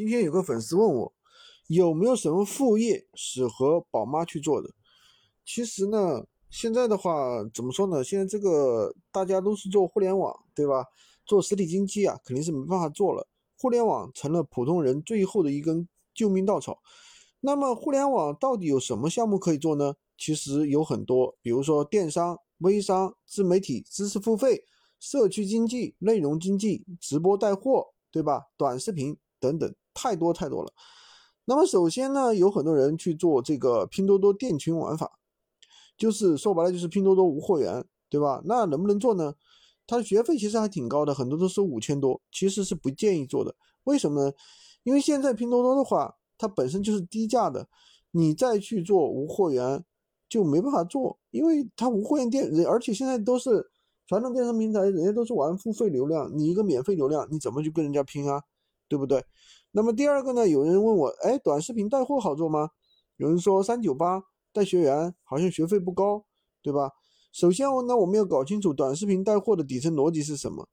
今天有个粉丝问我，有没有什么副业适合宝妈去做的？其实呢，现在的话怎么说呢？现在这个大家都是做互联网，对吧？做实体经济啊，肯定是没办法做了。互联网成了普通人最后的一根救命稻草。那么，互联网到底有什么项目可以做呢？其实有很多，比如说电商、微商、自媒体、知识付费、社区经济、内容经济、直播带货，对吧？短视频等等。太多太多了。那么首先呢，有很多人去做这个拼多多店群玩法，就是说白了就是拼多多无货源，对吧？那能不能做呢？它的学费其实还挺高的，很多都是五千多，其实是不建议做的。为什么呢？因为现在拼多多的话，它本身就是低价的，你再去做无货源就没办法做，因为它无货源店，而且现在都是传统电商平台，人家都是玩付费流量，你一个免费流量，你怎么去跟人家拼啊？对不对？那么第二个呢？有人问我，哎，短视频带货好做吗？有人说三九八带学员好像学费不高，对吧？首先，我呢我们要搞清楚短视频带货的底层逻辑是什么。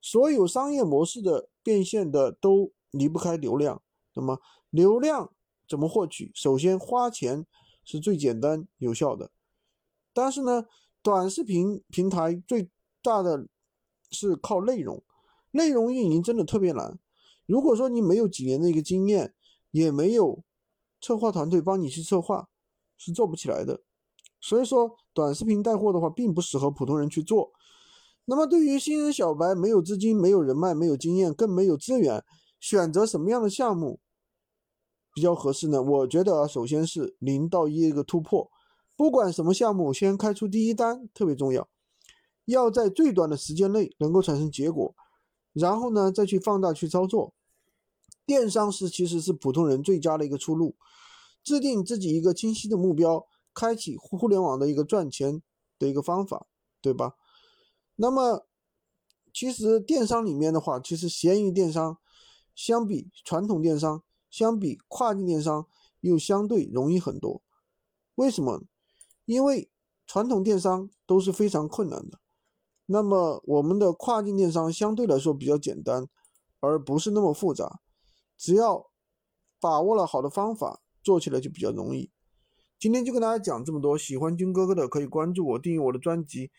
所有商业模式的变现的都离不开流量。那么流量怎么获取？首先花钱是最简单有效的。但是呢，短视频平台最大的是靠内容，内容运营真的特别难。如果说你没有几年的一个经验，也没有策划团队帮你去策划，是做不起来的。所以说，短视频带货的话，并不适合普通人去做。那么，对于新人小白，没有资金、没有人脉、没有经验，更没有资源，选择什么样的项目比较合适呢？我觉得，首先是零到一一个突破，不管什么项目，先开出第一单特别重要，要在最短的时间内能够产生结果，然后呢，再去放大去操作。电商是其实是普通人最佳的一个出路，制定自己一个清晰的目标，开启互联网的一个赚钱的一个方法，对吧？那么，其实电商里面的话，其实闲鱼电商相比传统电商，相比跨境电商又相对容易很多。为什么？因为传统电商都是非常困难的，那么我们的跨境电商相对来说比较简单，而不是那么复杂。只要把握了好的方法，做起来就比较容易。今天就跟大家讲这么多，喜欢军哥哥的可以关注我，订阅我的专辑。